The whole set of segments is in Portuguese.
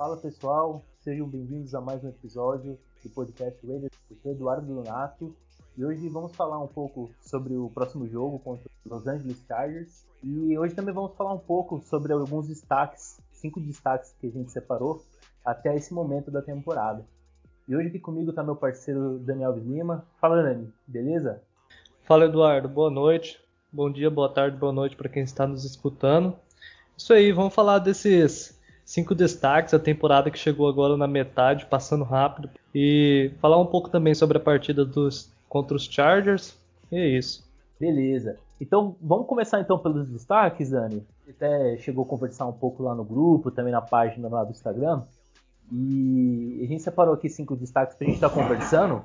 Fala pessoal, sejam bem-vindos a mais um episódio do podcast Raiders. Eu sou Eduardo Donato e hoje vamos falar um pouco sobre o próximo jogo contra os Los Angeles Chargers e hoje também vamos falar um pouco sobre alguns destaques, cinco destaques que a gente separou até esse momento da temporada. E hoje aqui comigo está meu parceiro Daniel Lima. Fala Dani, beleza? Fala Eduardo, boa noite. Bom dia, boa tarde, boa noite para quem está nos escutando. Isso aí, vamos falar desses cinco destaques, a temporada que chegou agora na metade, passando rápido. E falar um pouco também sobre a partida dos, contra os Chargers. E é isso. Beleza. Então vamos começar então pelos destaques, Dani. Até chegou a conversar um pouco lá no grupo, também na página lá do Instagram. E a gente separou aqui cinco destaques para a gente estar tá conversando.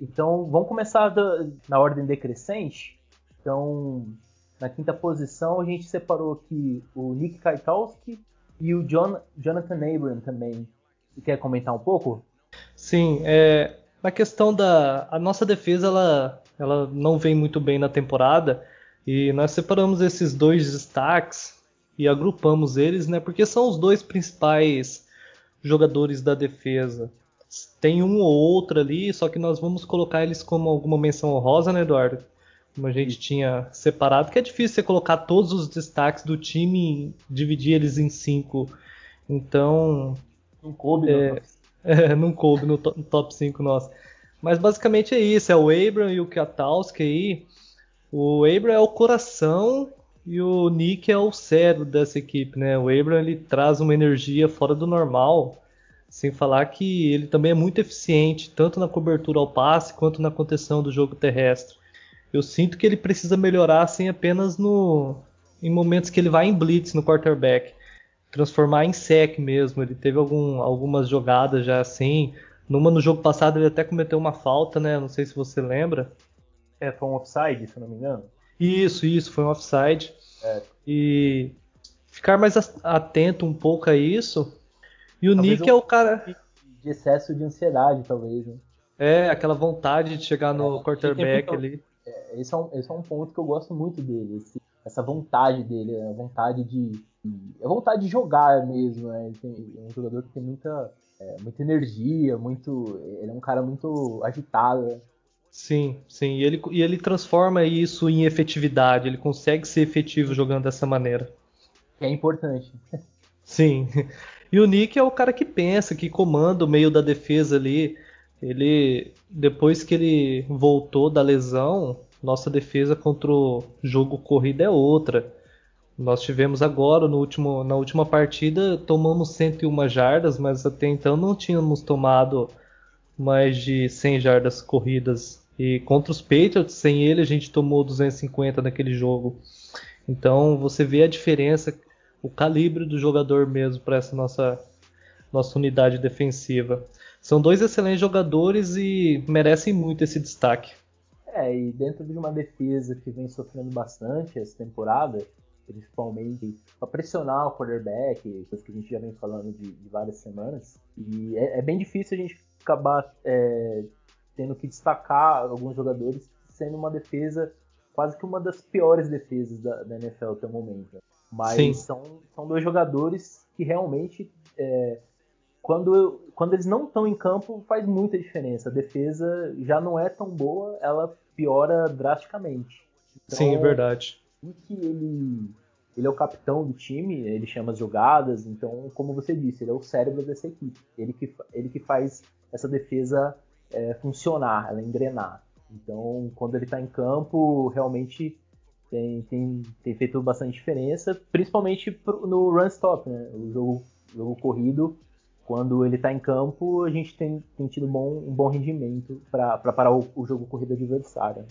Então vamos começar da, na ordem decrescente. Então, na quinta posição, a gente separou aqui o Nick Kwiatkowski, e o John, Jonathan Abram também. Quer comentar um pouco? Sim, é, na questão da a nossa defesa, ela, ela não vem muito bem na temporada e nós separamos esses dois destaques e agrupamos eles, né? Porque são os dois principais jogadores da defesa. Tem um ou outro ali, só que nós vamos colocar eles como alguma menção honrosa, né, Eduardo? Como a gente tinha separado, que é difícil você colocar todos os destaques do time e dividir eles em cinco. Então. Não coube, é, no é, não coube no top 5 nosso. Mas basicamente é isso: é o Abram e o Katowski aí. O Abram é o coração e o Nick é o cérebro dessa equipe, né? O Abram ele traz uma energia fora do normal, sem falar que ele também é muito eficiente, tanto na cobertura ao passe quanto na contenção do jogo terrestre. Eu sinto que ele precisa melhorar assim apenas no em momentos que ele vai em blitz no quarterback, transformar em sec mesmo. Ele teve algum, algumas jogadas já assim. Numa no jogo passado ele até cometeu uma falta, né? Não sei se você lembra. É, foi um offside, se não me engano. Isso, isso, foi um offside. É. E ficar mais atento um pouco a isso. E o talvez Nick é o cara. De excesso de ansiedade, talvez, né? É, aquela vontade de chegar no é, quarterback ali esse, é um, esse é um ponto que eu gosto muito dele. Esse, essa vontade dele, a vontade de. A vontade de jogar mesmo. Né? Tem, é um jogador que tem muita, é, muita energia, muito. Ele é um cara muito agitado. Né? Sim, sim. E ele, e ele transforma isso em efetividade. Ele consegue ser efetivo jogando dessa maneira. É importante. Sim. E o Nick é o cara que pensa, que comanda o meio da defesa ali. Ele, depois que ele voltou da lesão, nossa defesa contra o jogo corrida é outra. Nós tivemos agora, no último, na última partida, tomamos 101 jardas, mas até então não tínhamos tomado mais de 100 jardas corridas. E contra os Patriots, sem ele, a gente tomou 250 naquele jogo. Então você vê a diferença, o calibre do jogador mesmo para essa nossa, nossa unidade defensiva. São dois excelentes jogadores e merecem muito esse destaque. É, e dentro de uma defesa que vem sofrendo bastante essa temporada, principalmente para pressionar o quarterback, coisa que a gente já vem falando de, de várias semanas, e é, é, bem difícil a gente acabar é, tendo que destacar alguns jogadores sendo uma defesa quase que uma das piores defesas da, da NFL até o momento. Mas são, são dois jogadores que realmente é, quando, quando eles não estão em campo, faz muita diferença. A defesa já não é tão boa, ela piora drasticamente. Então, Sim, é verdade. E que ele, ele é o capitão do time, ele chama as jogadas, então, como você disse, ele é o cérebro dessa equipe. Ele que, ele que faz essa defesa é, funcionar, ela engrenar. Então, quando ele está em campo, realmente tem, tem, tem feito bastante diferença, principalmente no run stop, né? O jogo, jogo corrido quando ele está em campo, a gente tem, tem tido bom, um bom rendimento para parar o, o, jogo corrido adversário.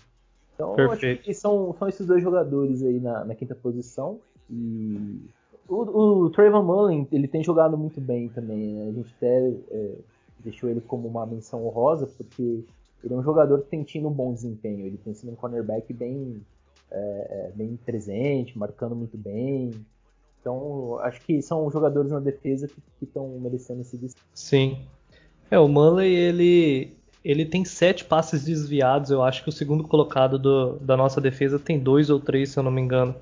Então, Perfeito. acho que são, são esses dois jogadores aí na, na quinta posição. E o, o Trayvon Mullen, ele tem jogado muito bem também. Né? A gente até é, deixou ele como uma menção honrosa, porque ele é um jogador que tem tido um bom desempenho. Ele tem sido um cornerback bem, é, é bem presente, marcando muito bem. Então, acho que são jogadores na defesa que estão merecendo esse destaque. Sim. É, o Manley, ele, ele tem sete passes desviados. Eu acho que o segundo colocado do, da nossa defesa tem dois ou três, se eu não me engano.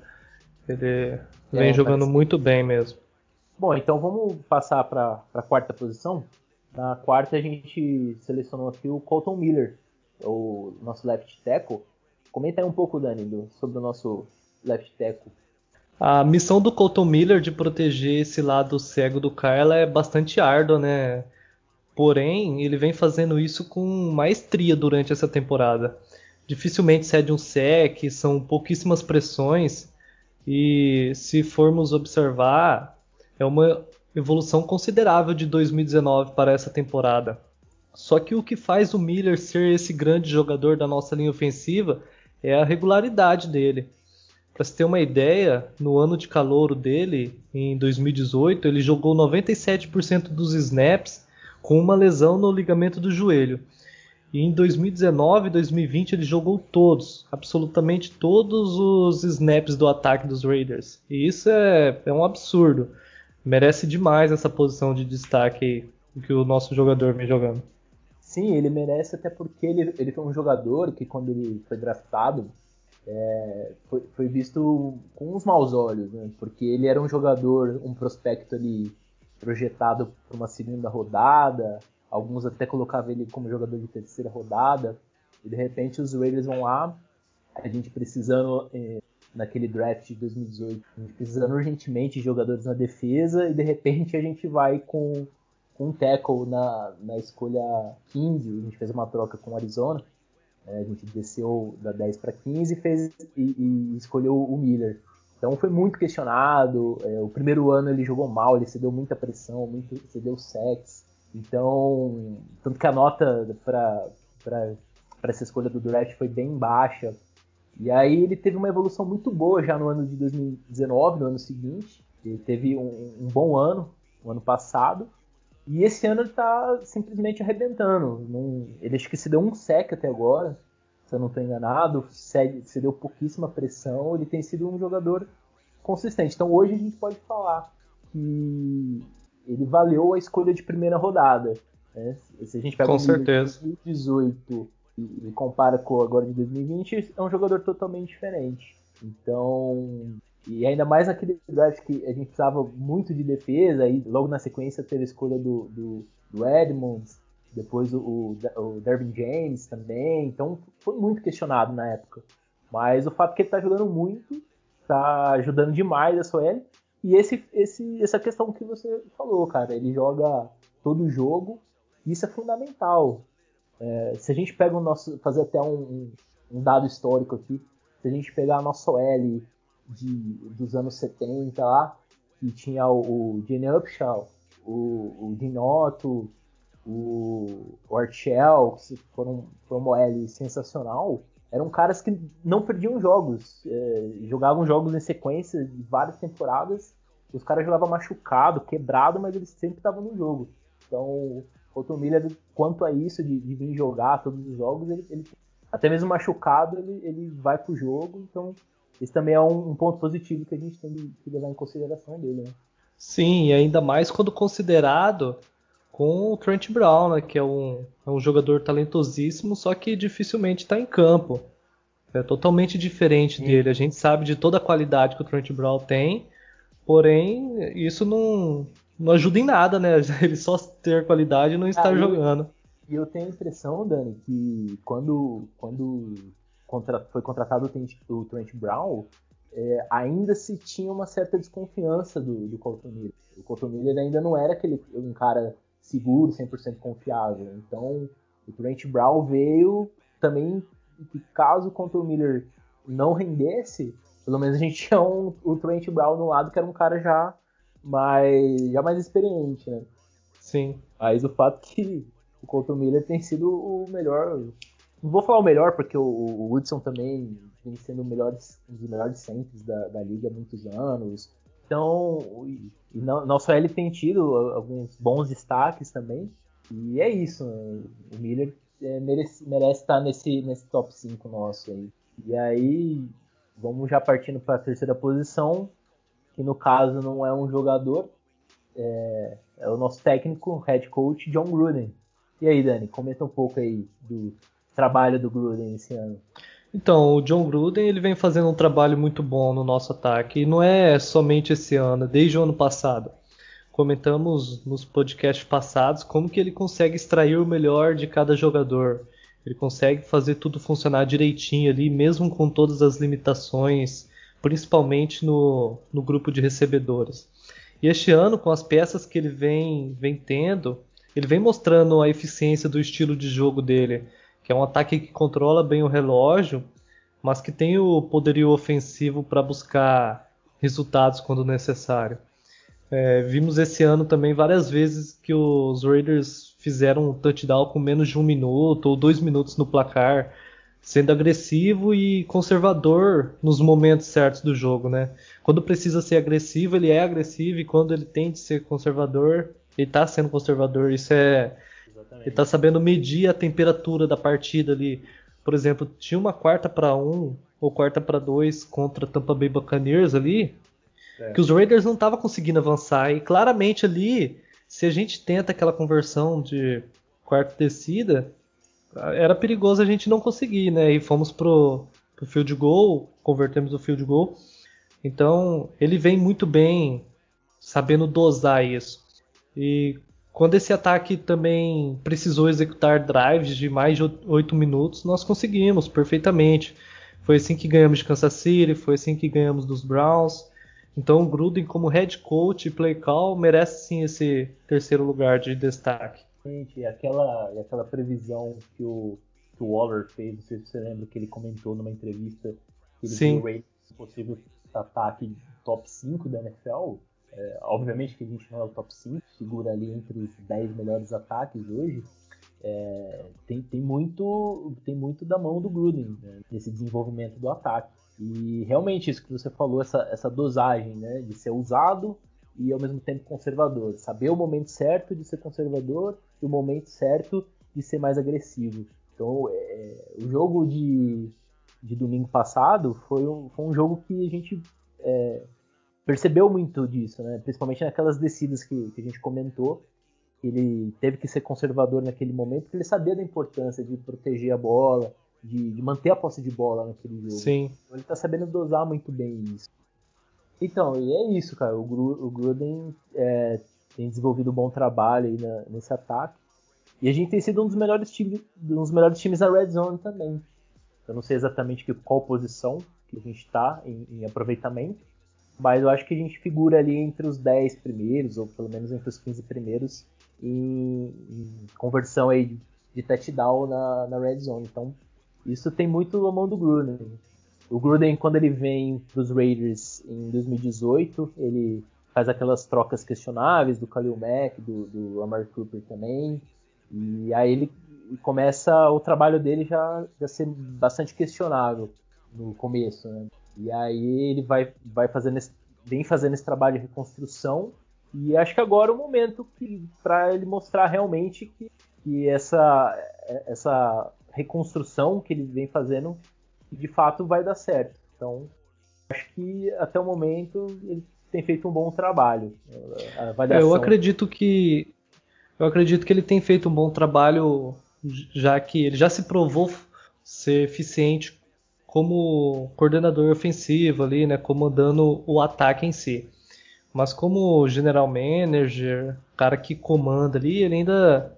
Ele é, vem jogando parece... muito bem mesmo. Bom, então vamos passar para a quarta posição. Na quarta a gente selecionou aqui o Colton Miller, o nosso left tackle. Comenta aí um pouco, Dani, do, sobre o nosso left tackle. A missão do Colton Miller de proteger esse lado cego do Kyla é bastante árdua, né? Porém, ele vem fazendo isso com maestria durante essa temporada. Dificilmente cede um sec, são pouquíssimas pressões e se formos observar, é uma evolução considerável de 2019 para essa temporada. Só que o que faz o Miller ser esse grande jogador da nossa linha ofensiva é a regularidade dele. Para se ter uma ideia, no ano de calouro dele, em 2018, ele jogou 97% dos snaps com uma lesão no ligamento do joelho. E em 2019 e 2020 ele jogou todos, absolutamente todos os snaps do ataque dos Raiders. E isso é, é um absurdo merece demais essa posição de destaque que o nosso jogador vem jogando. Sim, ele merece até porque ele, ele foi um jogador que quando ele foi draftado é, foi, foi, visto com uns maus olhos, né? porque ele era um jogador, um prospecto ali projetado para uma segunda rodada, alguns até colocavam ele como jogador de terceira rodada, e de repente os Raiders vão lá, a gente precisando é, naquele draft de 2018, precisando urgentemente de jogadores na defesa. E de repente a gente vai com, com um tackle na, na escolha 15, a gente fez uma troca com o Arizona, né, a gente desceu da 10 para 15 e, fez, e, e, escolheu o Miller. Então foi muito questionado, é, o primeiro ano ele jogou mal, ele cedeu muita pressão, muito, cedeu sex, então, tanto que a nota para essa escolha do draft foi bem baixa, e aí ele teve uma evolução muito boa já no ano de 2019, no ano seguinte. Ele teve um, um bom ano, o ano passado. E esse ano ele tá simplesmente arrebentando. Não, ele acho que se deu um sec até agora, se eu não estou enganado. Se, se deu pouquíssima pressão. Ele tem sido um jogador consistente. Então hoje a gente pode falar que ele valeu a escolha de primeira rodada. Né? Se a gente pega Com certeza. 2018 e, compara com agora de 2020, é um jogador totalmente diferente. Então, e ainda mais naquele draft que a gente precisava muito de defesa, e logo na sequência teve a escolha do, do, do Edmonds, depois o, o, o James também, então foi muito questionado na época. Mas o fato é que ele está jogando muito, está ajudando demais a Soel. E esse, esse, essa questão que você falou, cara, ele joga todo jogo, isso é fundamental. É, se a gente pega o nosso. fazer até um, um, dado histórico aqui, se a gente pegar a nossa OL de, dos anos 70 lá, que tinha o, Gene Upshaw, o, o o, o Archel, que foram, foram uma OL sensacional, eram caras que não perdiam jogos, é, jogavam jogos em sequência de várias temporadas, os caras jogavam machucado, quebrado, mas eles sempre estavam no jogo. Então, o Miller, quanto a isso, de, de, vir jogar todos os jogos, ele, ele até mesmo machucado, ele, ele vai pro jogo, então esse também é um, um, ponto positivo que a gente tem que levar em consideração dele, né? Sim, e ainda mais quando considerado com o Trent Brown, né, que é um, é um jogador talentosíssimo, só que dificilmente está em campo. É totalmente diferente Sim. dele. A gente sabe de toda a qualidade que o Trent Brown tem, porém isso não, não ajuda em nada, né? Ele só ter qualidade e não estar ah, jogando. E eu tenho a impressão, Dani, que quando, quando contra, foi contratado o Trent Brown, é, ainda se tinha uma certa desconfiança do, do Colton Miller. O Colton Miller ainda não era aquele um cara seguro, 100% confiável. Então, o Trent Brown veio também que caso o Colton Miller não rendesse, pelo menos a gente tinha um, o Trent Brown no lado que era um cara já mais já mais experiente, né? Sim. Mas o fato que o Colton Miller tem sido o melhor, não vou falar o melhor porque o, o Woodson também vem sendo melhor, um dos melhores centros da, da liga há muitos anos. Então, e, não, não só ele tem tido alguns bons destaques também. E é isso, o Miller é, merece, merece estar nesse, nesse top 5 nosso aí. E aí, vamos já partindo para a terceira posição, que no caso não é um jogador, é, é o nosso técnico, head coach, John Gruden. E aí, Dani, comenta um pouco aí do trabalho do Gruden esse ano. Então, o John Gruden ele vem fazendo um trabalho muito bom no nosso ataque, e não é somente esse ano, desde o ano passado. comentamos nos podcasts passados como que ele consegue extrair o melhor de cada jogador. Ele consegue fazer tudo funcionar direitinho ali, mesmo com todas as limitações, principalmente no, no grupo de recebedores. E este ano, com as peças que ele vem, vem tendo, ele vem mostrando a eficiência do estilo de jogo dele, que é um ataque que controla bem o relógio, mas que tem o poderio ofensivo para buscar resultados quando necessário. É, vimos esse ano também várias vezes que os Raiders fizeram um touchdown com menos de um minuto ou dois minutos no placar, sendo agressivo e conservador nos momentos certos do jogo, né? Quando precisa ser agressivo, ele é agressivo e quando ele tem de ser conservador, ele está sendo conservador. Isso é Exatamente. ele está sabendo medir a temperatura da partida ali. Por exemplo, tinha uma quarta para um ou quarta para dois contra Tampa Bay Buccaneers ali, é. que os Raiders não estavam conseguindo avançar e claramente ali se a gente tenta aquela conversão de quarta descida, era perigoso a gente não conseguir, né? E fomos pro, pro field goal, convertemos o field goal. Então, ele vem muito bem sabendo dosar isso. E quando esse ataque também precisou executar drives de mais de 8 minutos, nós conseguimos perfeitamente. Foi assim que ganhamos de Kansas City, foi assim que ganhamos dos Browns. Então o Gruden, como head coach e play call, merece sim esse terceiro lugar de destaque. E aquela, e aquela previsão que o, que o Waller fez, não sei se você lembra que ele comentou numa entrevista que ele sim. viu o possível ataque top 5 da NFL. É, obviamente que a gente não é o top 5, figura ali entre os 10 melhores ataques hoje. É, tem, tem, muito, tem muito da mão do Gruden né, nesse desenvolvimento do ataque. E realmente isso que você falou, essa, essa dosagem, né, de ser usado e ao mesmo tempo conservador. Saber o momento certo de ser conservador e o momento certo de ser mais agressivo. Então, é, o jogo de, de domingo passado foi um, foi um jogo que a gente é, percebeu muito disso, né? principalmente naquelas descidas que, que a gente comentou. Ele teve que ser conservador naquele momento, porque ele sabia da importância de proteger a bola, de, de, manter a posse de bola naquele jogo. Sim. Então, ele tá sabendo dosar muito bem isso. Então, e é isso, cara. O, Gru, o Gruden é, tem desenvolvido um bom trabalho aí na, nesse ataque. E a gente tem sido um dos melhores times, um dos melhores times na Red Zone também. Eu não sei exatamente que, qual posição que a gente está em, em, aproveitamento, mas eu acho que a gente figura ali entre os 10 primeiros, ou pelo menos entre os 15 primeiros, em, em conversão aí de, touchdown na, na Red Zone. Então, isso tem muito a mão do Gruden. O Gruden, quando ele vem para os Raiders em 2018, ele faz aquelas trocas questionáveis do Khalil Mack, do, do Amari Cooper também. E aí ele começa o trabalho dele já, já ser bastante questionável no começo, né? E aí ele vai, vai fazendo esse, vem fazendo esse trabalho de reconstrução e acho que agora é o momento para ele mostrar realmente que, que essa, essa reconstrução que ele vem fazendo de fato vai dar certo. Então, acho que até o momento ele tem feito um bom trabalho. Eu acredito que eu acredito que ele tem feito um bom trabalho, já que ele já se provou ser eficiente como coordenador ofensivo ali, né, comandando o ataque em si. Mas como general manager, cara que comanda ali, ele ainda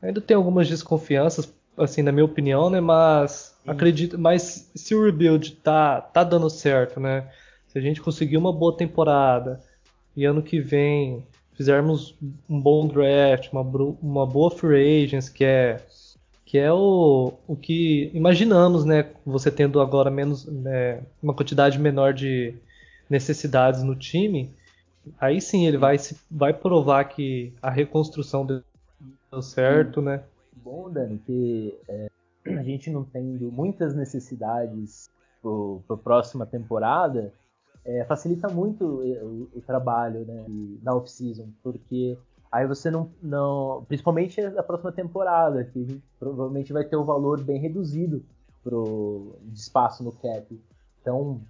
ainda tem algumas desconfianças assim, na minha opinião, né? Mas Sim. acredito, mas se o rebuild tá, tá dando certo, né? Se a gente conseguir uma boa temporada e ano que vem fizermos um bom draft, uma, uma boa free agents, que é que é o, o que imaginamos, né? Você tendo agora menos né, uma quantidade menor de necessidades no time, aí sim ele vai, vai provar que a reconstrução deu certo, né? bom, Dani, que é, a gente não tendo muitas necessidades para a próxima temporada, é, facilita muito o, o trabalho né, na off-season, porque aí você não, não. Principalmente a próxima temporada, que provavelmente vai ter um valor bem reduzido pro, de espaço no cap. Então,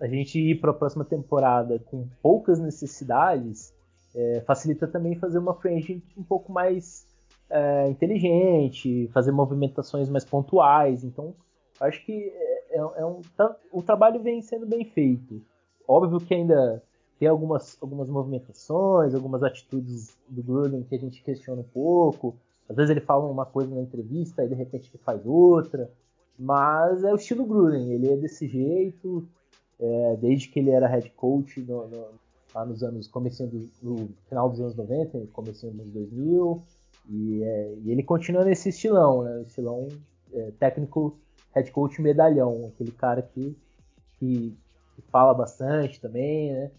a gente ir para a próxima temporada com poucas necessidades é, facilita também fazer uma frente um pouco mais é, inteligente, fazer movimentações mais pontuais. Então, acho que é, é um, tá, o trabalho vem sendo bem feito. Óbvio que ainda tem algumas, algumas movimentações, algumas atitudes do Gruden que a gente questiona um pouco. Às vezes ele fala uma coisa na entrevista e de repente ele faz outra. Mas é o estilo Gruden, ele é desse jeito, é, desde que ele era head coach no, no, lá nos anos, comecinho do, no final dos anos 90, comecinho dos 2000, e, é, e ele continua nesse estilão, né, estilão é, técnico head coach medalhão, aquele cara que, que, que fala bastante também, né,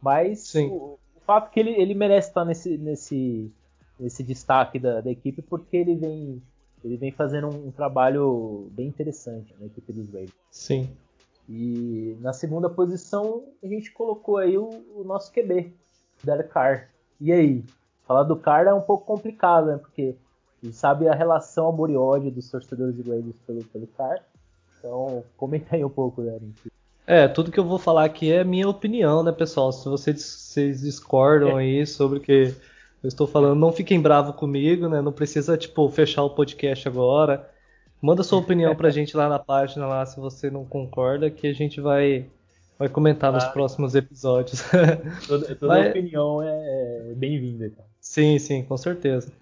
mas o, o, fato que ele, ele merece estar nesse, nesse, nesse destaque da, da equipe porque ele vem ele vem fazendo um, um trabalho bem interessante na equipe dos Ravens. Sim. E na segunda posição a gente colocou aí o, o nosso QB, Derek Carr. E aí? Falar do Carr é um pouco complicado, né? Porque a gente sabe a relação amor e ódio dos torcedores de Ravens pelo, pelo Carr. Então, comenta aí um pouco, Derek. É, tudo que eu vou falar aqui é minha opinião, né, pessoal? Se vocês, vocês discordam é. aí sobre o que eu estou falando, não fiquem bravos comigo, né? Não precisa, tipo, fechar o podcast agora. Manda sua opinião pra gente lá na página lá se você não concorda, que a gente vai, vai comentar nos próximos episódios. toda, toda Mas... opinião é, é bem-vinda. Sim, sim, com certeza.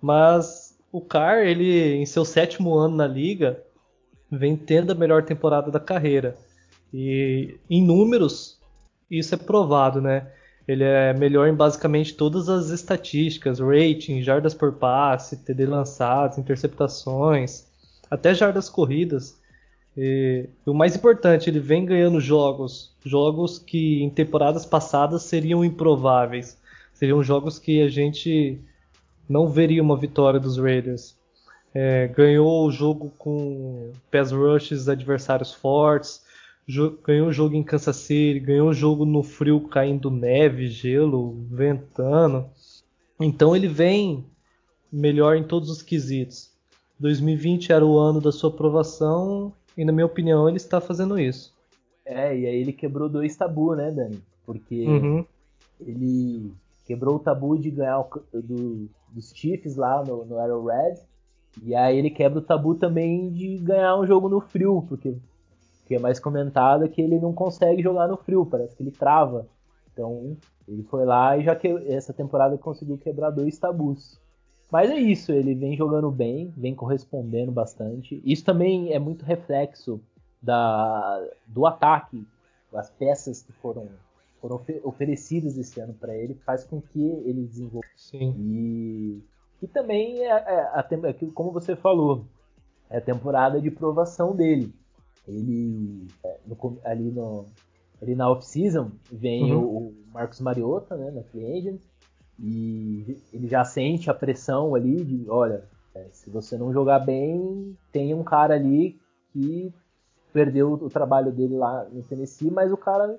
Mas o Carr, ele, em seu sétimo ano na liga, vem tendo a melhor temporada da carreira. E em números, isso é provado, né? Ele é melhor em basicamente todas as estatísticas, rating, jardas por passe, TD lançados, interceptações, até jardas corridas. E, o mais importante, ele vem ganhando jogos, jogos que em temporadas passadas seriam improváveis. Seriam jogos que a gente não veria uma vitória dos Raiders. É, ganhou o jogo com pass rushes adversários fortes, ganhou o jogo em Kansas City, ganhou o jogo no frio caindo neve, gelo, ventando. Então ele vem melhor em todos os quesitos. 2020 era o ano da sua aprovação e na minha opinião ele está fazendo isso. É, e aí ele quebrou dois tabus, né, Dani? Porque uhum. ele quebrou o tabu de ganhar o, do, dos Chiefs lá no, no Arrowhead. E aí ele quebra o tabu também de ganhar um jogo no frio, porque que é mais comentado, é que ele não consegue jogar no frio, parece que ele trava. Então, ele foi lá e já que essa temporada conseguiu quebrar dois tabus. Mas é isso, ele vem jogando bem, vem correspondendo bastante. Isso também é muito reflexo da, do ataque, as peças que foram, foram oferecidas esse ano para ele, faz com que ele desenvolva. Sim. E, e também, é, é, a, é, como você falou, é a temporada de provação dele. Ele, é, no, ali, no, ali na off-season, vem uhum. o, o, Marcos Mariota, né, na Free Agent, e ele já sente a pressão ali de, olha, é, se você não jogar bem, tem um cara ali que perdeu o trabalho dele lá no Tennessee, mas o cara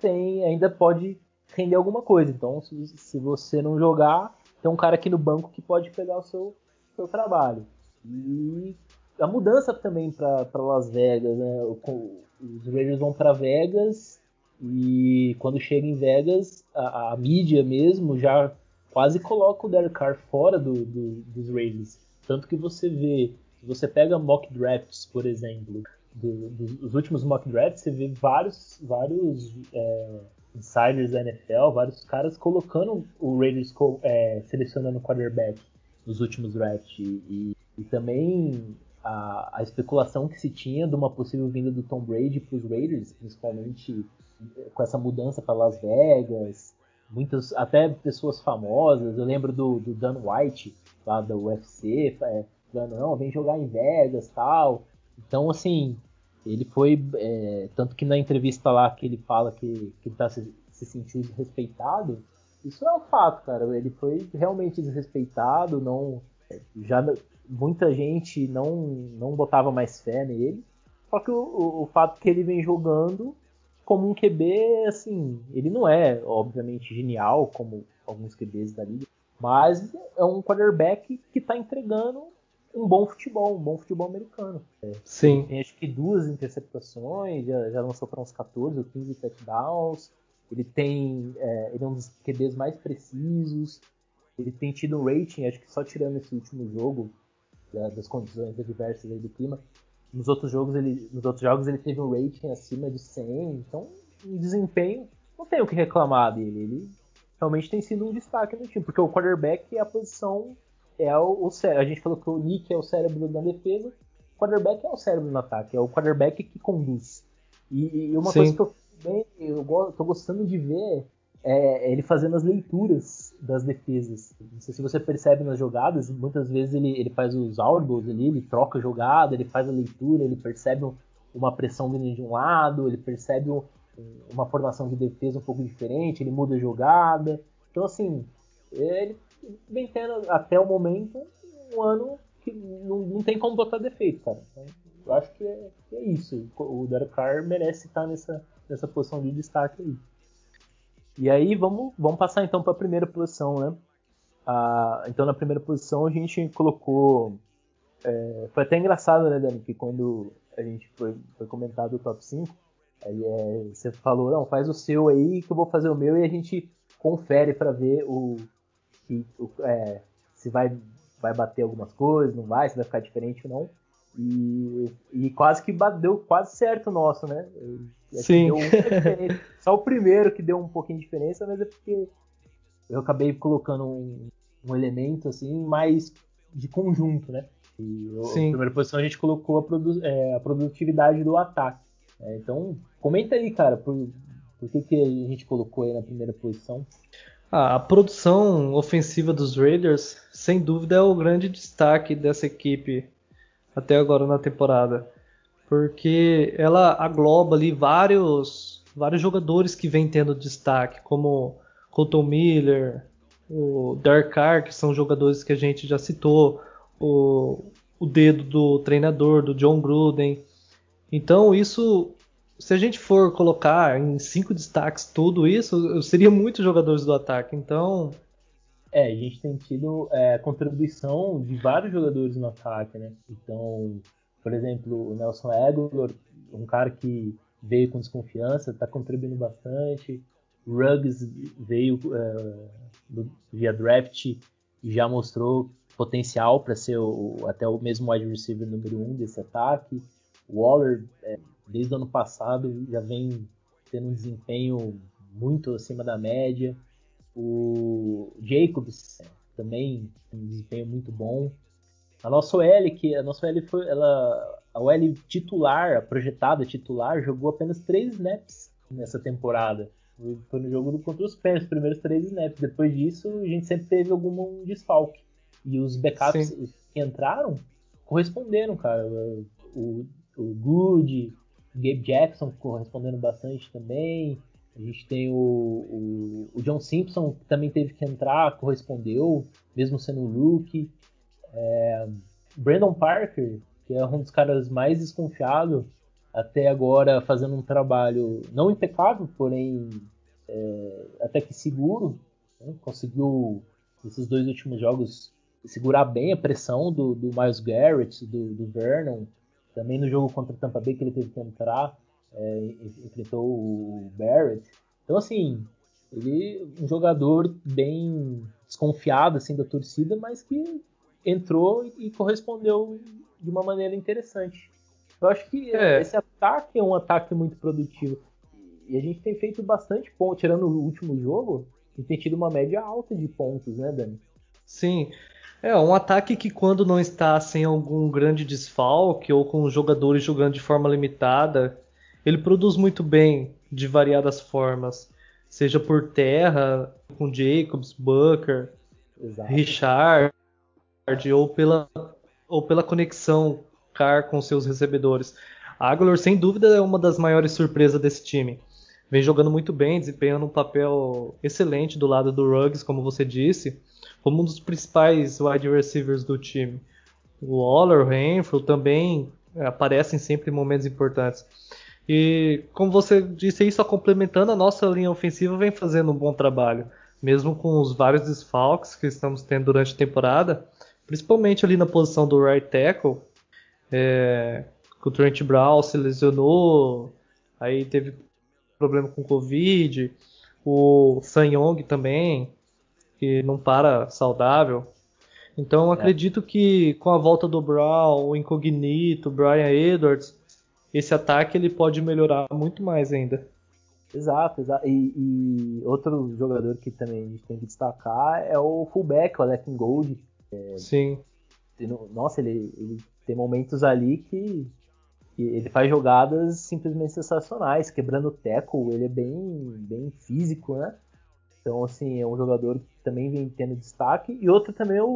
tem ainda pode render alguma coisa. Então, se, se você não jogar, tem um cara aqui no banco que pode pegar o seu, seu trabalho. E a mudança também para Las Vegas, né? Os Raiders vão para Vegas e quando chega em Vegas, a, a, mídia mesmo já quase coloca o Derek Carr fora do, do, dos Raiders. Tanto que você vê, se você pega mock drafts, por exemplo, do, dos últimos mock drafts, você vê vários, vários é, insiders da NFL, vários caras colocando o Raiders é, selecionando o quarterback nos últimos drafts. E, e também a, a, especulação que se tinha de uma possível vinda do Tom Brady para os Raiders, principalmente eh, com essa mudança para Las Vegas, muitas até pessoas famosas. Eu lembro do, do Dan White lá do UFC, é, falando não, vem jogar em Vegas, tal. Então assim, ele foi é, tanto que na entrevista lá que ele fala que, que ele tá se, se sentiu desrespeitado. Isso é um fato, cara. Ele foi realmente desrespeitado, não já muita gente não, não botava mais fé nele. Só que o, o, o, fato que ele vem jogando como um QB, assim, ele não é, obviamente, genial como alguns QBs da liga, mas é um quarterback que está entregando um bom futebol, um bom futebol americano. É, Sim. Tem acho que duas interceptações, já, já lançou para uns 14 ou 15 touchdowns. Ele tem. É, ele é um dos QBs mais precisos. Ele tem tido um rating, acho que só tirando esse último jogo, das condições adversas do clima. Nos outros jogos ele, nos outros jogos ele teve um rating acima de 100, então um desempenho não tenho o que reclamar dele. Ele realmente tem sido um destaque no time, porque o quarterback é a posição, é o, o A gente falou que o Nick é o cérebro da defesa, o quarterback é o cérebro no ataque, é o quarterback que conduz. E, e uma Sim. coisa que eu, bem, eu tô gostando de ver é ele fazendo as leituras das defesas. Não sei se você percebe nas jogadas, muitas vezes ele, ele faz os audibles ali, ele troca a jogada, ele faz a leitura, ele percebe uma pressão vindo de um lado, ele percebe uma formação de defesa um pouco diferente, ele muda a jogada. Então, assim, ele vem tendo até o momento um ano que não, não tem como botar defeito, cara. Então, eu acho que é, que é, isso. O Derek Carr merece estar nessa, nessa posição de destaque aí. E aí vamos, vamos passar então para a primeira posição, né? Ah, então na primeira posição a gente colocou. É, foi até engraçado, né, Dani? Que quando a gente foi, foi comentado o top 5, aí é, você falou, não, faz o seu aí que eu vou fazer o meu e a gente confere para ver o, o é, se vai, vai bater algumas coisas, não vai, se vai ficar diferente ou não. E, e quase que deu quase certo o nosso, né? Sim. Só o primeiro que deu um pouquinho de diferença, mas é porque eu acabei colocando um, um elemento assim mais de conjunto, né? E eu, Sim. na primeira posição a gente colocou a, produ é, a produtividade do ataque. É, então, comenta aí, cara, por, por que, que a gente colocou aí na primeira posição? Ah, a produção ofensiva dos Raiders, sem dúvida, é o grande destaque dessa equipe até agora na temporada. Porque ela agloba ali vários, vários jogadores que vem tendo destaque, como Colton Miller, o Derek Carr, que são jogadores que a gente já citou, o, o dedo do treinador, do John Gruden. Então, isso, se a gente for colocar em cinco destaques tudo isso, seria muitos jogadores do ataque. Então, é, a gente tem tido é, contribuição de vários jogadores no ataque, né? Então, por exemplo, o Nelson Aguilar, um cara que veio com desconfiança, está contribuindo bastante. Ruggs veio é, via draft e já mostrou potencial para ser o, até o mesmo wide receiver número um desse ataque. Waller, é, desde o ano passado, já vem tendo um desempenho muito acima da média. O Jacobs também tem um desempenho muito bom. A nossa OL, que a nossa OL foi ela, a OL titular, a projetada titular, jogou apenas três snaps nessa temporada. Foi no jogo contra os Pens, os primeiros três snaps. Depois disso, a gente sempre teve algum desfalque. E os backups Sim. que entraram corresponderam, cara. O, o Good, o Gabe Jackson correspondendo bastante também. A gente tem o, o, o, John Simpson, que também teve que entrar, correspondeu, mesmo sendo um rookie. É, Brandon Parker, que é um dos caras mais desconfiados até agora, fazendo um trabalho não impecável, porém é, até que seguro. Né? Conseguiu, nesses dois últimos jogos, segurar bem a pressão do, do Miles Garrett, do, do Vernon. Também no jogo contra o Tampa Bay, que ele teve que entrar é, enfrentou o Barrett. Então, assim, ele é um jogador bem desconfiado assim da torcida, mas que entrou e correspondeu de uma maneira interessante. Eu acho que é. esse ataque é um ataque muito produtivo. E a gente tem feito bastante ponto, tirando o último jogo, gente tem tido uma média alta de pontos, né, Dani? Sim. É, um ataque que quando não está sem algum grande desfalque ou com os jogadores jogando de forma limitada, ele produz muito bem de variadas formas, seja por terra, com Jacobs, Booker, Exato. Richard, ou pela, ou pela conexão Car com seus recebedores. A Aguilar, sem dúvida, é uma das maiores surpresas desse time. Vem jogando muito bem, desempenhando um papel excelente do lado do Ruggs, como você disse, como um dos principais wide receivers do time. O Waller, o Renfro também aparecem sempre em momentos importantes. E como você disse só complementando, a nossa linha ofensiva vem fazendo um bom trabalho, mesmo com os vários desfalques que estamos tendo durante a temporada, principalmente ali na posição do right tackle, é, que o Trent Brown se lesionou, aí teve problema com Covid, o San Yong também, que não para saudável. Então é. acredito que com a volta do Brown, o Incognito, o Brian Edwards, esse ataque ele pode melhorar muito mais ainda. Exato, exato. E, e, outro jogador que também a gente tem que destacar é o fullback, o Alec Gold. É, Sim. Nossa, ele, ele tem momentos ali que, que, ele faz jogadas simplesmente sensacionais, quebrando o tackle, ele é bem, bem físico, né? Então, assim, é um jogador que também vem tendo destaque. E outro também é o,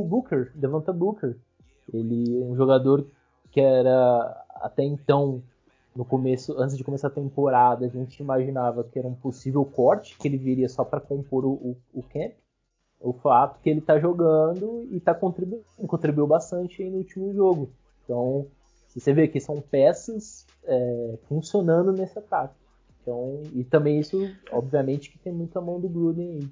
o Booker, Devonta Booker. Ele é um jogador que era até então no começo, antes de começar a temporada, a gente imaginava que era um possível corte, que ele viria só para compor o, o, o, camp. O fato que ele está jogando e está contribuindo, contribuiu bastante no último jogo. Então, você vê que são peças é, funcionando nesse ataque. Então, e também isso, obviamente, que tem muita mão do Gruden aí.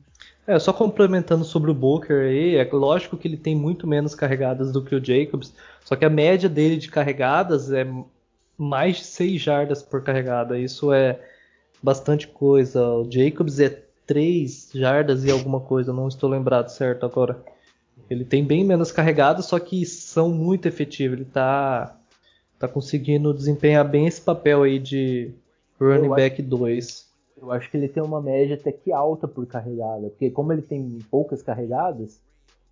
É, só complementando sobre o Booker aí, é lógico que ele tem muito menos carregadas do que o Jacobs, só que a média dele de carregadas é mais de 6 jardas por carregada. Isso é bastante coisa. O Jacobs é 3 jardas e alguma coisa, não estou lembrado certo agora. Ele tem bem menos carregadas, só que são muito efetivos. Ele está tá conseguindo desempenhar bem esse papel aí de running back 2. Eu acho que ele tem uma média até que alta por carregada, porque como ele tem poucas carregadas,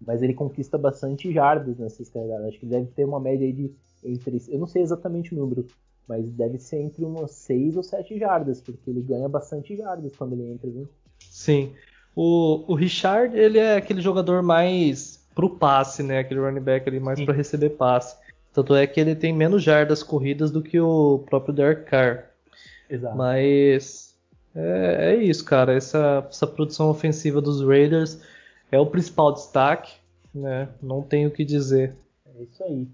mas ele conquista bastante jardas nessas carregadas. Acho que ele deve ter uma média aí de entre. Eu não sei exatamente o número, mas deve ser entre umas 6 ou 7 jardas, porque ele ganha bastante jardas quando ele entra, viu? Sim. O, o Richard, ele é aquele jogador mais pro passe, né? Aquele running back ali mais para receber passe. Tanto é que ele tem menos jardas corridas do que o próprio Derek Carr. Exato. Mas é, é isso, cara. Essa, essa produção ofensiva dos Raiders é o principal destaque, né? Não tenho o que dizer. É isso aí.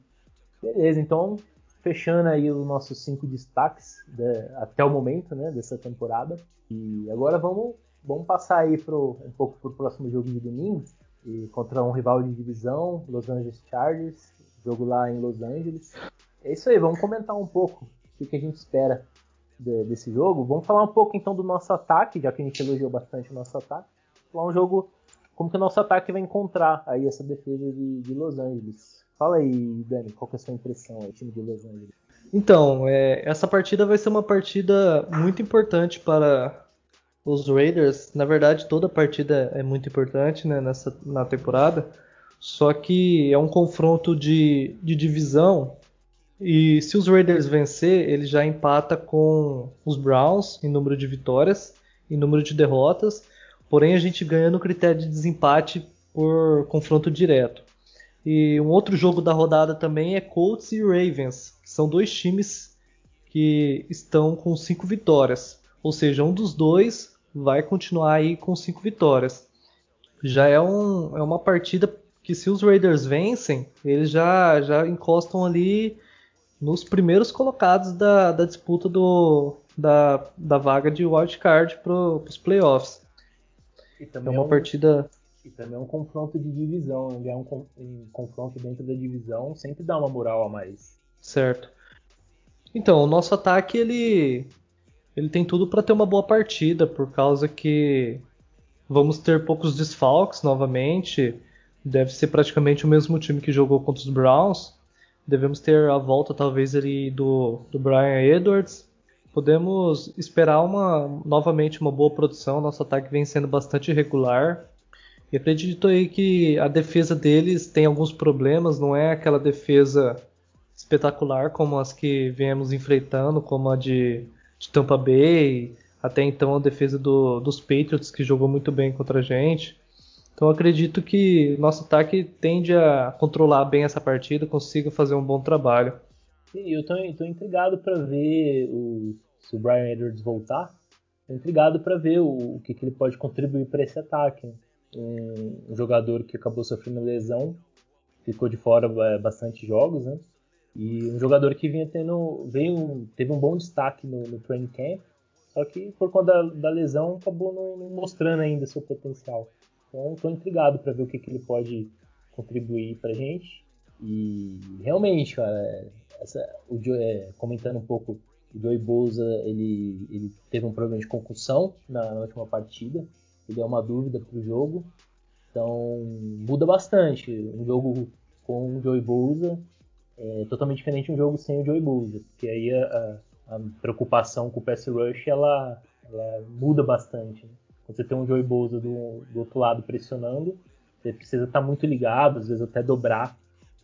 Beleza, então fechando aí os nossos cinco destaques de, até o momento, né, dessa temporada. E agora vamos, vamos passar aí pro, um pouco pro próximo jogo de domingo, e contra um rival de divisão, Los Angeles Chargers, jogo lá em Los Angeles. É isso aí, vamos comentar um pouco o que a gente espera de, desse jogo. Vamos falar um pouco então do nosso ataque, já que a gente elogiou bastante o nosso ataque. Falar um jogo como que o nosso ataque vai encontrar aí essa defesa de, de Los Angeles. Fala aí, Dani, qual que é a sua impressão aí, time de Los Angeles? Então, é, essa partida vai ser uma partida muito importante para os Raiders. Na verdade, toda partida é muito importante né, nessa, na temporada. Só que é um confronto de, de divisão. E se os Raiders vencer, ele já empata com os Browns em número de vitórias e número de derrotas. Porém, a gente ganha no critério de desempate por confronto direto. E um outro jogo da rodada também é Colts e Ravens, que são dois times que estão com cinco vitórias. Ou seja, um dos dois vai continuar aí com cinco vitórias. Já é, um, é uma partida que se os Raiders vencem, eles já, já encostam ali nos primeiros colocados da, da disputa do, da, da vaga de wildcard para os playoffs. é uma é um... partida e também é um confronto de divisão, é um, um confronto dentro da divisão sempre dá uma moral a mais. Certo. Então, o nosso ataque ele ele tem tudo para ter uma boa partida, por causa que vamos ter poucos desfalques novamente. Deve ser praticamente o mesmo time que jogou contra os Browns. Devemos ter a volta talvez ali do, do Brian Edwards. Podemos esperar uma novamente uma boa produção. Nosso ataque vem sendo bastante regular. E acredito aí que a defesa deles tem alguns problemas, não é aquela defesa espetacular como as que viemos enfrentando, como a de, de Tampa Bay, até então a defesa do, dos Patriots que jogou muito bem contra a gente. Então acredito que nosso ataque tende a controlar bem essa partida, consiga fazer um bom trabalho. Sim, eu estou intrigado para ver o, se o Brian Edwards voltar. Estou intrigado para ver o, o que, que, ele pode contribuir para esse ataque um, um jogador que acabou sofrendo lesão, ficou de fora é, bastante jogos, né? E um jogador que vinha tendo, veio, teve um bom destaque no, no training camp, só que por conta da, da lesão acabou não, não, mostrando ainda seu potencial. Então estou intrigado para ver o que, que ele pode contribuir para gente. E realmente, cara, essa, o Joe, é, comentando um pouco, o Joey Bosa ele, ele teve um problema de concussão na, na última partida ele é uma dúvida para o jogo. Então muda bastante. Um jogo com o Joey Bosa é totalmente diferente de um jogo sem o Joey Bosa, porque aí a, a, preocupação com o pass rush ela, ela muda bastante. Né? Quando você tem um Joey Bosa do, do outro lado pressionando, você precisa estar tá muito ligado, às vezes até dobrar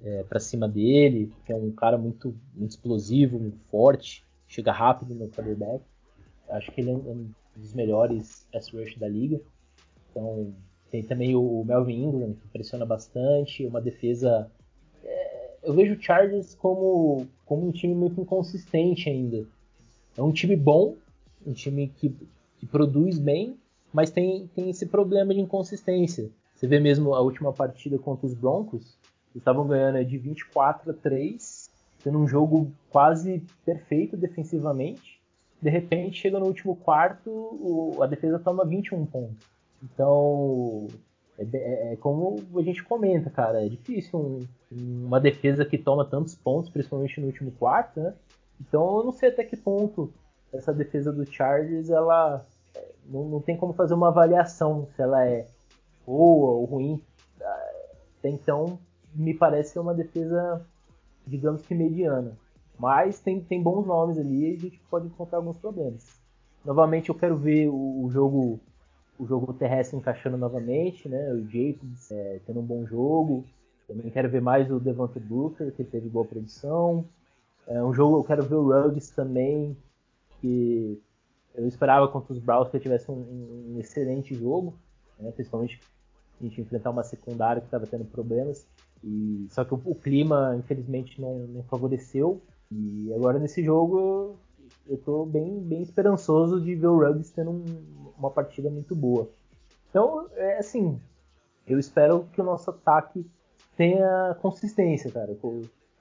é, para cima dele, porque é um cara muito, muito explosivo, muito forte, chega rápido no quarterback. Acho que ele é um dos melhores S-rush da liga. Então, tem também o Melvin Ingram, que pressiona bastante, uma defesa. É, eu vejo o Chargers como, como um time muito inconsistente ainda. É um time bom, um time que, que produz bem, mas tem, tem esse problema de inconsistência. Você vê mesmo a última partida contra os Broncos, eles estavam ganhando de 24 a 3, tendo um jogo quase perfeito defensivamente. De repente, chega no último quarto, a defesa toma 21 pontos. Então, é, é, é, como a gente comenta, cara, é difícil um, uma defesa que toma tantos pontos, principalmente no último quarto, né? Então eu não sei até que ponto essa defesa do Chargers, ela é, não, não tem como fazer uma avaliação se ela é boa ou ruim. Até então, me parece ser uma defesa, digamos que mediana. Mas tem, tem bons nomes ali e a gente pode encontrar alguns problemas. Novamente, eu quero ver o, o jogo o jogo terrestre encaixando novamente, né? O Jacobs é, tendo um bom jogo. Também quero ver mais o Devonta Booker, que teve boa produção. É um jogo, eu quero ver o Ruggs também, que eu esperava contra os Browns que tivesse um, um excelente jogo, né? principalmente a gente enfrentar uma secundária que estava tendo problemas. E, só que o, o clima, infelizmente, não, não, favoreceu. E agora nesse jogo eu estou bem, bem esperançoso de ver o Ruggs tendo um, uma partida muito boa. Então, é assim, eu espero que o nosso ataque tenha consistência, cara.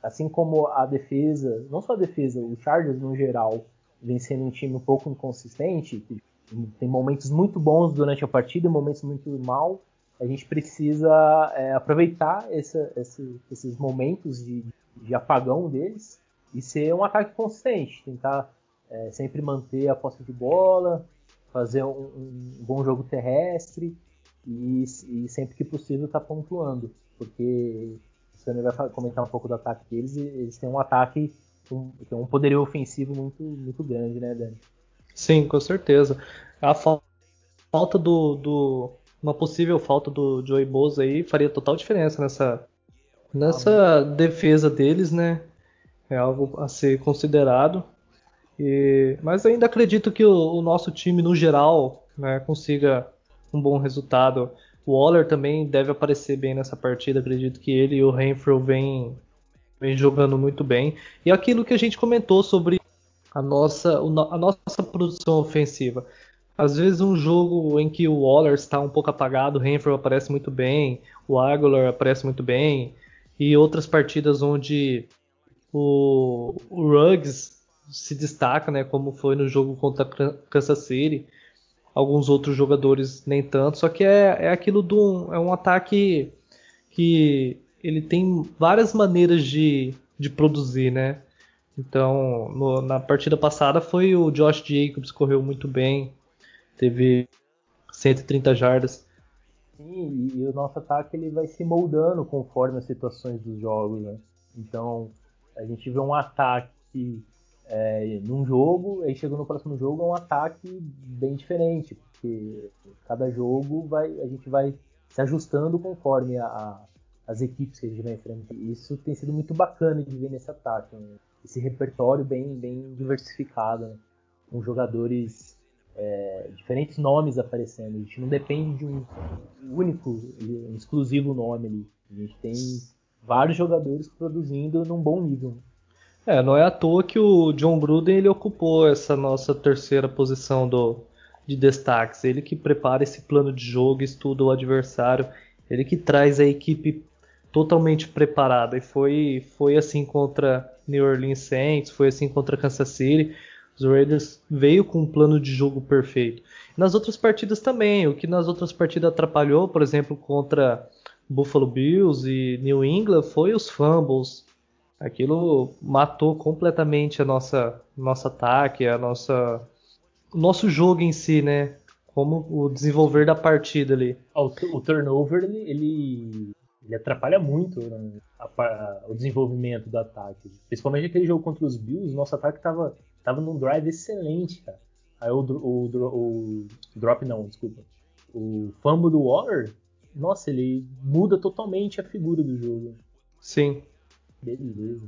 Assim como a defesa, não só a defesa, o Chargers no geral vem sendo um time um pouco inconsistente, tem momentos muito bons durante a partida e momentos muito mal. A gente precisa é, aproveitar esse, esses momentos de, de, apagão deles e ser um ataque consistente, tentar é, sempre manter a posse de bola, fazer um, um bom jogo terrestre e, e, sempre que possível estar tá pontuando, porque você vai comentar um pouco do ataque deles, eles têm um ataque um, um poderio ofensivo muito, muito grande, né, Dani? Sim, com certeza. A falta do, do uma possível falta do Joey Bosa aí faria total diferença nessa nessa ah, defesa deles, né? É algo a ser considerado. E, mas ainda acredito que o, o nosso time, no geral, né, consiga um bom resultado. O Waller também deve aparecer bem nessa partida. Acredito que ele e o Renfrew vêm, vêm jogando muito bem. E aquilo que a gente comentou sobre a nossa, a nossa produção ofensiva. Às vezes um jogo em que o Waller está um pouco apagado, o Renfrew aparece muito bem, o Aguilar aparece muito bem, e outras partidas onde o, o Ruggs se destaca, né, como foi no jogo contra Kansas City. Alguns outros jogadores nem tanto, só que é, é aquilo do é um ataque que ele tem várias maneiras de, de produzir, né? Então, no, na partida passada foi o Josh Jacobs correu muito bem, teve 130 jardas. Sim, e, o nosso ataque ele vai se moldando conforme as situações dos jogos, né? Então, a gente vê um ataque é, num jogo, aí chegou no próximo jogo é um ataque bem diferente, porque cada jogo vai, a gente vai se ajustando conforme a, a, as equipes que a gente vai enfrentar. Isso tem sido muito bacana de ver nesse ataque, né? esse repertório bem, bem diversificado, né? com jogadores é, diferentes nomes aparecendo. A gente não depende de um único, um exclusivo nome ali. A gente tem vários jogadores produzindo num bom nível. Né? É, não é à toa que o John Gruden ele ocupou essa nossa terceira posição do, de destaques. Ele que prepara esse plano de jogo, estuda o adversário, ele que traz a equipe totalmente preparada. E foi, foi assim contra New Orleans Saints, foi assim contra Kansas City. Os Raiders veio com um plano de jogo perfeito. Nas outras partidas também, o que nas outras partidas atrapalhou, por exemplo, contra Buffalo Bills e New England, foi os fumbles, Aquilo matou completamente a nossa nosso ataque, a nossa o nosso jogo em si, né? Como o desenvolver da partida ali. Ah, o, o turnover ele, ele, atrapalha muito né? a, a, o desenvolvimento do ataque. Principalmente aquele jogo contra os Bills, nosso ataque estava tava num drive excelente, cara. Aí o, o, o, o drop não, desculpa. O fumble do Waller, nossa, ele muda totalmente a figura do jogo. Sim. Beleza.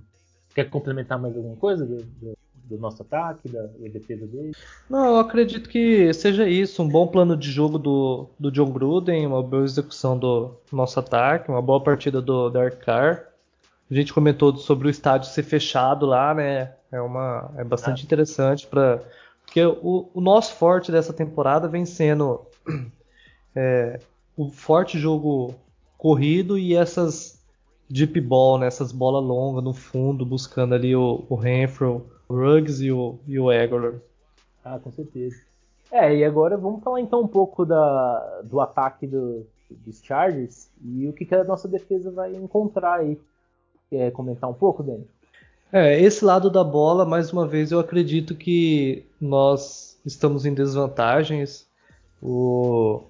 Quer complementar mais alguma coisa do, do, do nosso ataque, da, da, defesa dele? Não, eu acredito que seja isso. Um bom plano de jogo do, do John Gruden, uma boa execução do nosso ataque, uma boa partida do Dark Carr. A gente comentou sobre o estádio ser fechado lá, né? É, uma, é bastante ah. interessante para porque o, o, nosso forte dessa temporada vem sendo é, o forte jogo corrido e essas deep ball, né? Essas bolas longas no fundo, buscando ali o, o Renfro, o Ruggs e o, e o Aguilar. Ah, com certeza. É, e agora vamos falar então um pouco da, do ataque do, dos Chargers e o que, que a nossa defesa vai encontrar aí. Quer comentar um pouco, Dani? É, esse lado da bola, mais uma vez, eu acredito que nós estamos em desvantagens. O,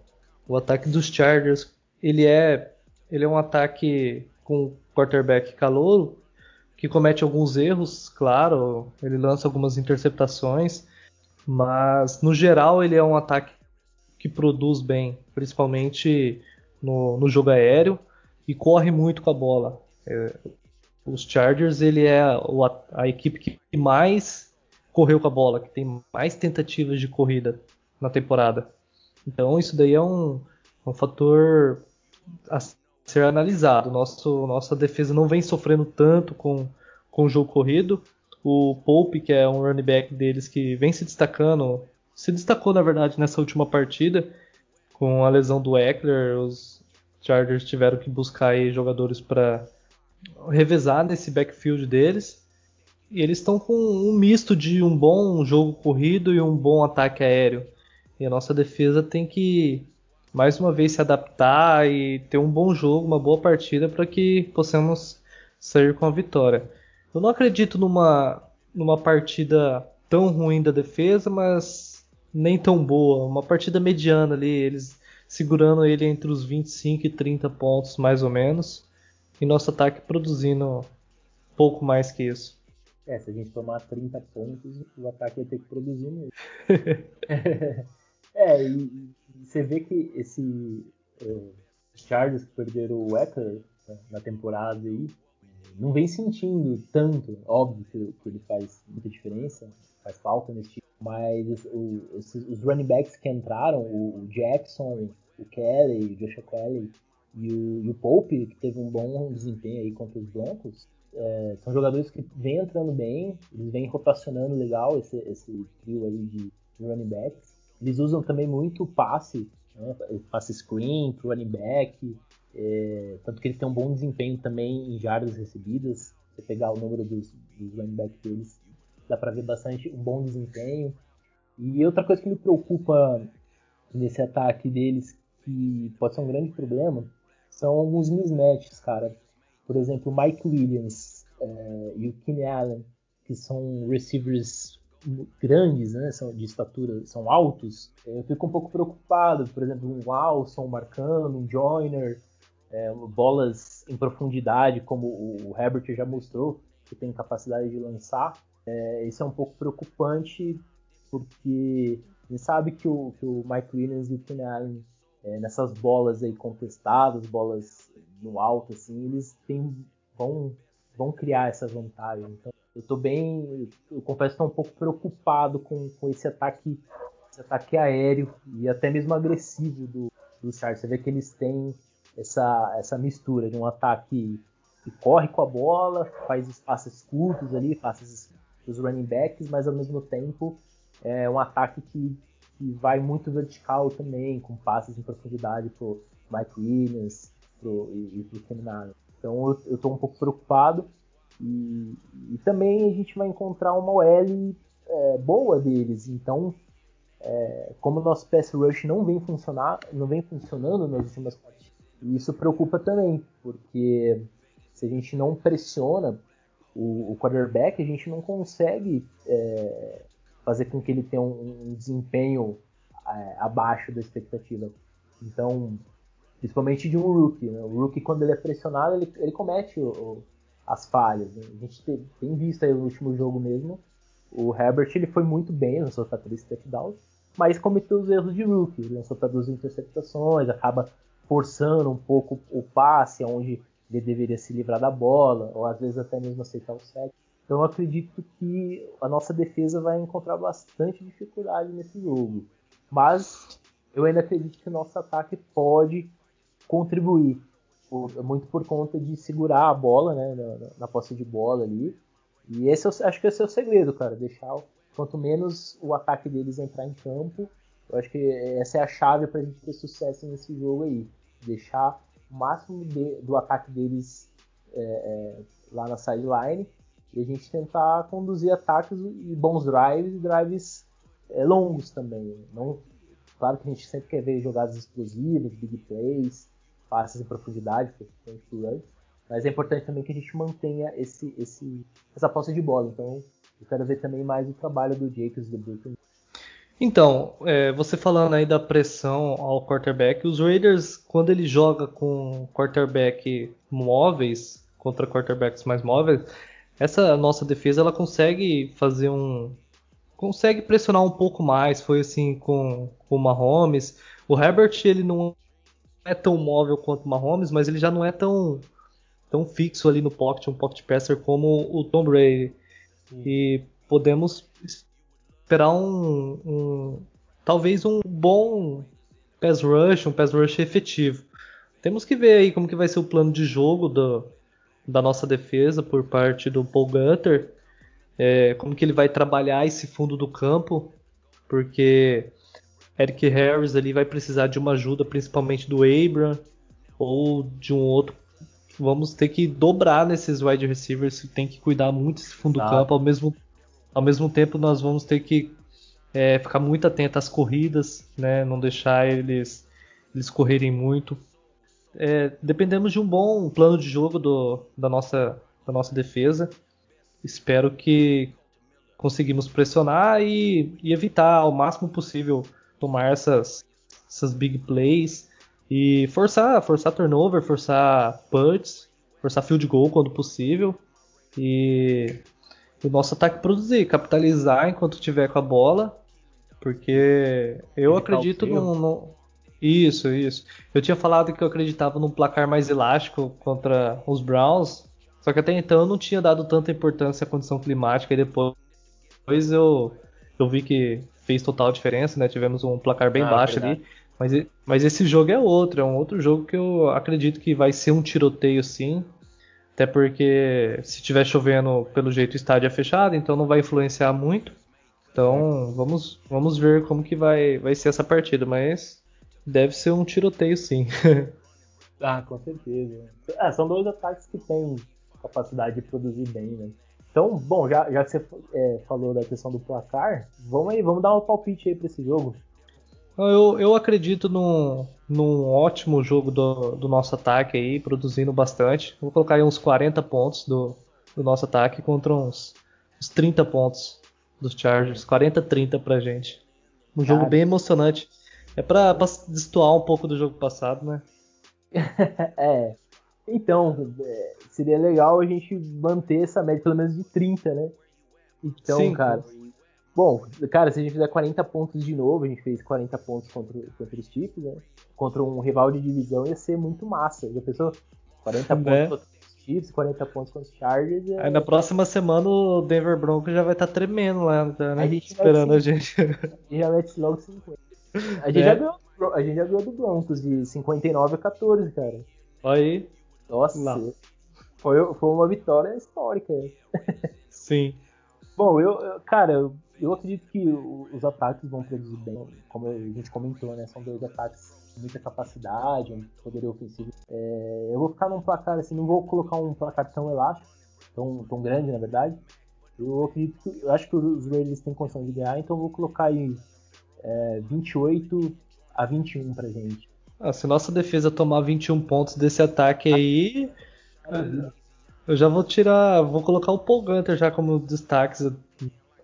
o ataque dos Chargers, ele é, ele é um ataque com quarterback calouro, que comete alguns erros, claro, ele lança algumas interceptações, mas no geral ele é um ataque que produz bem, principalmente no, no jogo aéreo e corre muito com a bola. É, os Chargers ele é a, a, equipe que mais correu com a bola, que tem mais tentativas de corrida na temporada. Então isso daí é um, um fator ser analisado. Nosso, nossa defesa não vem sofrendo tanto com, com o jogo corrido. O Pope, que é um running back deles que vem se destacando, se destacou na verdade nessa última partida com a lesão do Eckler. Os Chargers tiveram que buscar jogadores para revezar nesse backfield deles. E eles estão com um misto de um bom jogo corrido e um bom ataque aéreo. E a nossa defesa tem que mais uma vez se adaptar e ter um bom jogo, uma boa partida para que possamos sair com a vitória. Eu não acredito numa, numa partida tão ruim da defesa, mas nem tão boa. Uma partida mediana ali, eles segurando ele entre os 25 e 30 pontos, mais ou menos. E nosso ataque produzindo pouco mais que isso. É, se a gente tomar 30 pontos, o ataque vai ter que produzir mesmo. é, e, você vê que esse uh, Chargers que perderam o Eckler na temporada aí, não vem sentindo tanto, óbvio que, que, ele faz muita diferença, faz falta nesse time, mas o, esses, os running backs que entraram, o, o Jackson, o Kelly, o Joshua Kelly e o, e o, Pope, que teve um bom desempenho aí contra os Broncos, é, são jogadores que vêm entrando bem, eles vêm rotacionando legal esse, esse trio aí de running backs. Eles usam também muito passe, né? passe screen pro running back, é, tanto que eles têm um bom desempenho também em jardas recebidas. Você pegar o número dos, dos running backs deles, dá para ver bastante um bom desempenho. E outra coisa que me preocupa nesse ataque deles, que pode ser um grande problema, são alguns mismatches, cara. Por exemplo, o Mike Williams é, e o Keenan Allen, que são receivers grandes, né, são de estatura, são altos, eu fico um pouco preocupado. Por exemplo, um Walson marcando, um Joiner, é, bolas em profundidade, como o Herbert já mostrou, que tem capacidade de lançar. É, isso é um pouco preocupante, porque a gente sabe que o, que o Mike Williams e o Keenan Allen, é, nessas bolas aí contestadas, bolas no alto, assim, eles têm, vão, vão criar essa vantagem. Então, eu tô bem, eu confesso que tô um pouco preocupado com, com esse ataque, esse ataque aéreo e até mesmo agressivo do, do Chargers. Você vê que eles têm essa, essa mistura de um ataque que corre com a bola, faz espaços curtos ali, faz os running backs, mas ao mesmo tempo é um ataque que, que vai muito vertical também, com passes em profundidade pro Mike Williams pro, e, e pro Kennan. Então eu, eu tô um pouco preocupado. E, e também a gente vai encontrar uma OL é, boa deles. Então, é, como o nosso pass rush não vem funcionar, não vem funcionando nas últimas partidas, isso preocupa também, porque se a gente não pressiona o, o quarterback, a gente não consegue é, fazer com que ele tenha um, um desempenho é, abaixo da expectativa. Então, principalmente de um rookie, né? o rookie quando ele é pressionado, ele, ele comete o, as falhas. Né? A gente tem, visto aí no último jogo mesmo o Herbert ele foi muito bem, lançou para três touchdowns, mas cometeu os erros de rookie. Lançou para duas interceptações, acaba forçando um pouco o passe, onde ele deveria se livrar da bola, ou às vezes até mesmo aceitar o sec. Então eu acredito que a nossa defesa vai encontrar bastante dificuldade nesse jogo. Mas eu ainda acredito que o nosso ataque pode contribuir. Muito por conta de segurar a bola, né? Na, na posse de bola ali. E esse eu, acho que esse é o segredo, cara. Deixar quanto menos o ataque deles entrar em campo, eu acho que essa é a chave para a gente ter sucesso nesse jogo aí. Deixar o máximo de, do ataque deles é, é, lá na sideline e a gente tentar conduzir ataques e bons drives e drives é, longos também. Não, claro que a gente sempre quer ver jogadas explosivas, big plays, passes em profundidade, mas é importante também que a gente mantenha esse, esse, essa posse de bola. Então, eu quero ver também mais o trabalho do Jacobs do Brooklyn. Então, é, você falando aí da pressão ao quarterback, os Raiders, quando ele joga com quarterback móveis contra quarterbacks mais móveis, essa nossa defesa ela consegue fazer um consegue pressionar um pouco mais. Foi assim com, com o Mahomes. O Herbert ele não é tão móvel quanto o Mahomes, mas ele já não é tão tão fixo ali no pocket, um pocket passer como o Tom Brady. Sim. E podemos esperar um, um, talvez um bom pass rush, um pass rush efetivo. Temos que ver aí como que vai ser o plano de jogo do, da nossa defesa por parte do Paul Gunter, é, como que ele vai trabalhar esse fundo do campo, porque Eric Harris ali vai precisar de uma ajuda, principalmente do Abram ou de um outro. Vamos ter que dobrar nesses wide receivers, tem que cuidar muito desse fundo do ah. campo. Ao mesmo, ao mesmo tempo, nós vamos ter que é, ficar muito atento às corridas, né? não deixar eles, eles correrem muito é, dependemos de um bom plano de jogo do, da, nossa, da nossa defesa. Espero que conseguimos pressionar e, e, evitar ao máximo possível tomar essas, essas big plays e forçar, forçar turnover, forçar punts, forçar field goal quando possível e o nosso ataque produzir, capitalizar enquanto tiver com a bola, porque eu acredito no, isso, isso. Eu tinha falado que eu acreditava num placar mais elástico contra os Browns, só que até então eu não tinha dado tanta importância à condição climática e depois eu, eu vi que fez total diferença, né? Tivemos um placar bem ah, baixo verdade. ali. Mas, mas esse jogo é outro, é um outro jogo que eu acredito que vai ser um tiroteio sim. Até porque se tiver chovendo, pelo jeito o estádio é fechado, então não vai influenciar muito. Então vamos, vamos ver como que vai, vai ser essa partida. Mas Deve ser um tiroteio, sim. ah, com certeza. É, são dois ataques que têm capacidade de produzir bem, né? Então, bom, já, já que você é, falou da questão do placar, vamos aí, vamos dar um palpite aí para esse jogo. Eu, eu acredito num, num ótimo jogo do, do nosso ataque aí, produzindo bastante. Vou colocar aí uns 40 pontos do, do nosso ataque contra uns, uns 30 pontos dos Chargers. 40 30 pra gente. Um jogo bem emocionante. É pra, pra destoar um pouco do jogo passado, né? é. Então, é, seria legal a gente manter essa média pelo menos de 30, né? Então, Sim, cara. Bom, cara, se a gente fizer 40 pontos de novo, a gente fez 40 pontos contra, contra os Chiefs, né? Contra um rival de divisão ia ser muito massa. Já pensou? 40 é. pontos contra os Chiefs, 40 pontos contra os Chargers. É... Aí na próxima semana o Denver Broncos já vai estar tá tremendo lá, né? A gente Esperando a gente. A gente já mete logo 50. A gente, é. já ganhou, a gente já ganhou do Broncos de 59 a 14, cara. Aí. Nossa. Foi, foi uma vitória histórica. Sim. Bom, eu, cara, eu, eu, acredito que os ataques vão produzir bem, como a gente comentou, né? São dois ataques com muita capacidade, um poder ofensivo. É, eu vou ficar num placar assim, não vou colocar um placar tão elástico, tão, tão grande na verdade. Eu acredito que, eu acho que os Raiders têm condição de ganhar, então eu vou colocar aí é, 28 a 21 pra gente. Ah, se nossa defesa tomar 21 pontos desse ataque aí, eu já vou tirar, vou colocar o Paul Gunter já como destaque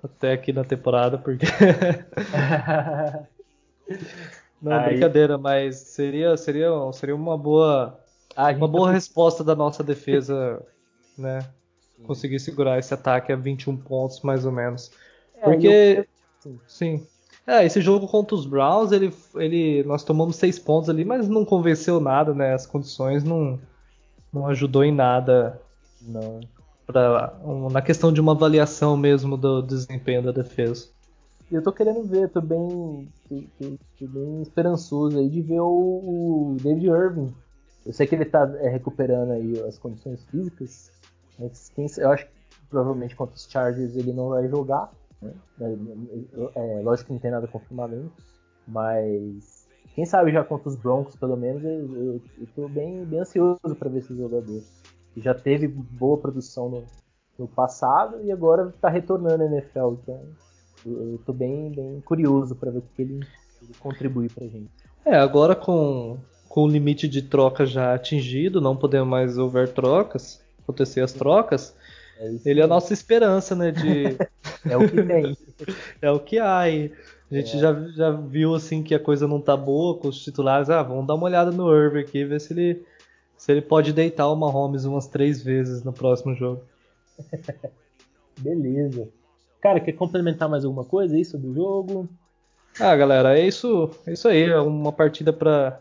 até aqui na temporada, porque Não, aí... brincadeira, mas seria seria seria uma boa ah, uma boa tá... resposta da nossa defesa, né? Conseguir segurar esse ataque a 21 pontos mais ou menos. Porque. Eu... Sim. sim. É, esse jogo contra os Browns, ele, ele, nós tomamos seis pontos ali, mas não convenceu nada, né? As condições não, não ajudou em nada. Não. Pra, um, na questão de uma avaliação mesmo do, desempenho da defesa. eu tô querendo ver, tô bem, tô, tô bem esperançoso aí de ver o, o, David Irving. Eu sei que ele tá é, recuperando aí as condições físicas, mas quem, eu acho que provavelmente contra os Chargers ele não vai jogar. Né? É, lógico que não tem nada confirmado ainda, mas quem sabe já contra os Broncos, pelo menos, eu, tô bem, bem ansioso para ver esse jogador. Já teve boa produção no, no passado e agora está retornando à NFL, então eu, tô bem, bem curioso para ver o que ele, ele contribui pra gente. É, agora com, com o limite de troca já atingido, não podemos mais houver trocas, acontecer as trocas, é ele é a nossa esperança, né? De... é o que tem. é o que há. E a gente é. já, já viu assim que a coisa não tá boa com os titulares. Ah, vamos dar uma olhada no Irving aqui, ver se ele, se ele pode deitar o Mahomes umas três vezes no próximo jogo. Beleza. Cara, quer complementar mais alguma coisa aí sobre o jogo? Ah, galera, é isso, é isso aí. É uma partida para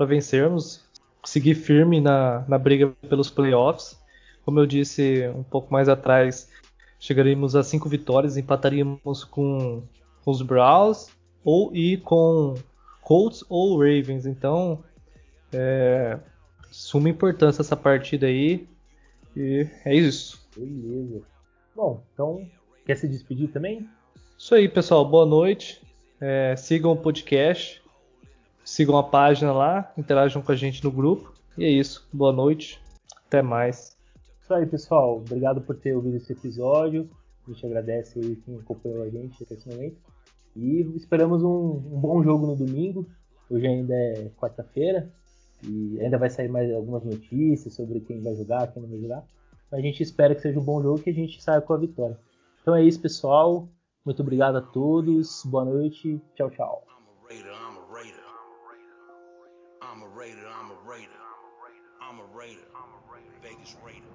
vencermos, seguir firme na, na briga pelos playoffs. Como eu disse um pouco mais atrás, chegaríamos a cinco vitórias, empataríamos com, com os Browns ou e com Colts ou Ravens. Então, é, suma importância essa partida aí. E é isso. Beleza. Bom, então, quer se despedir também? Isso aí, pessoal. Boa noite. É, sigam o podcast. Sigam a página lá. Interajam com a gente no grupo. E é isso. Boa noite. Até mais. Isso aí, pessoal. Obrigado por ter ouvido esse episódio. A gente agradece aí quem acompanhou a gente até esse momento. E esperamos um, um bom jogo no domingo. Hoje ainda é quarta-feira. E ainda vai sair mais algumas notícias sobre quem vai jogar, quem não vai jogar. Mas a gente espera que seja um bom jogo e que a gente saia com a vitória. Então é isso, pessoal. Muito obrigado a todos. Boa noite. Tchau, tchau. Vegas Raider.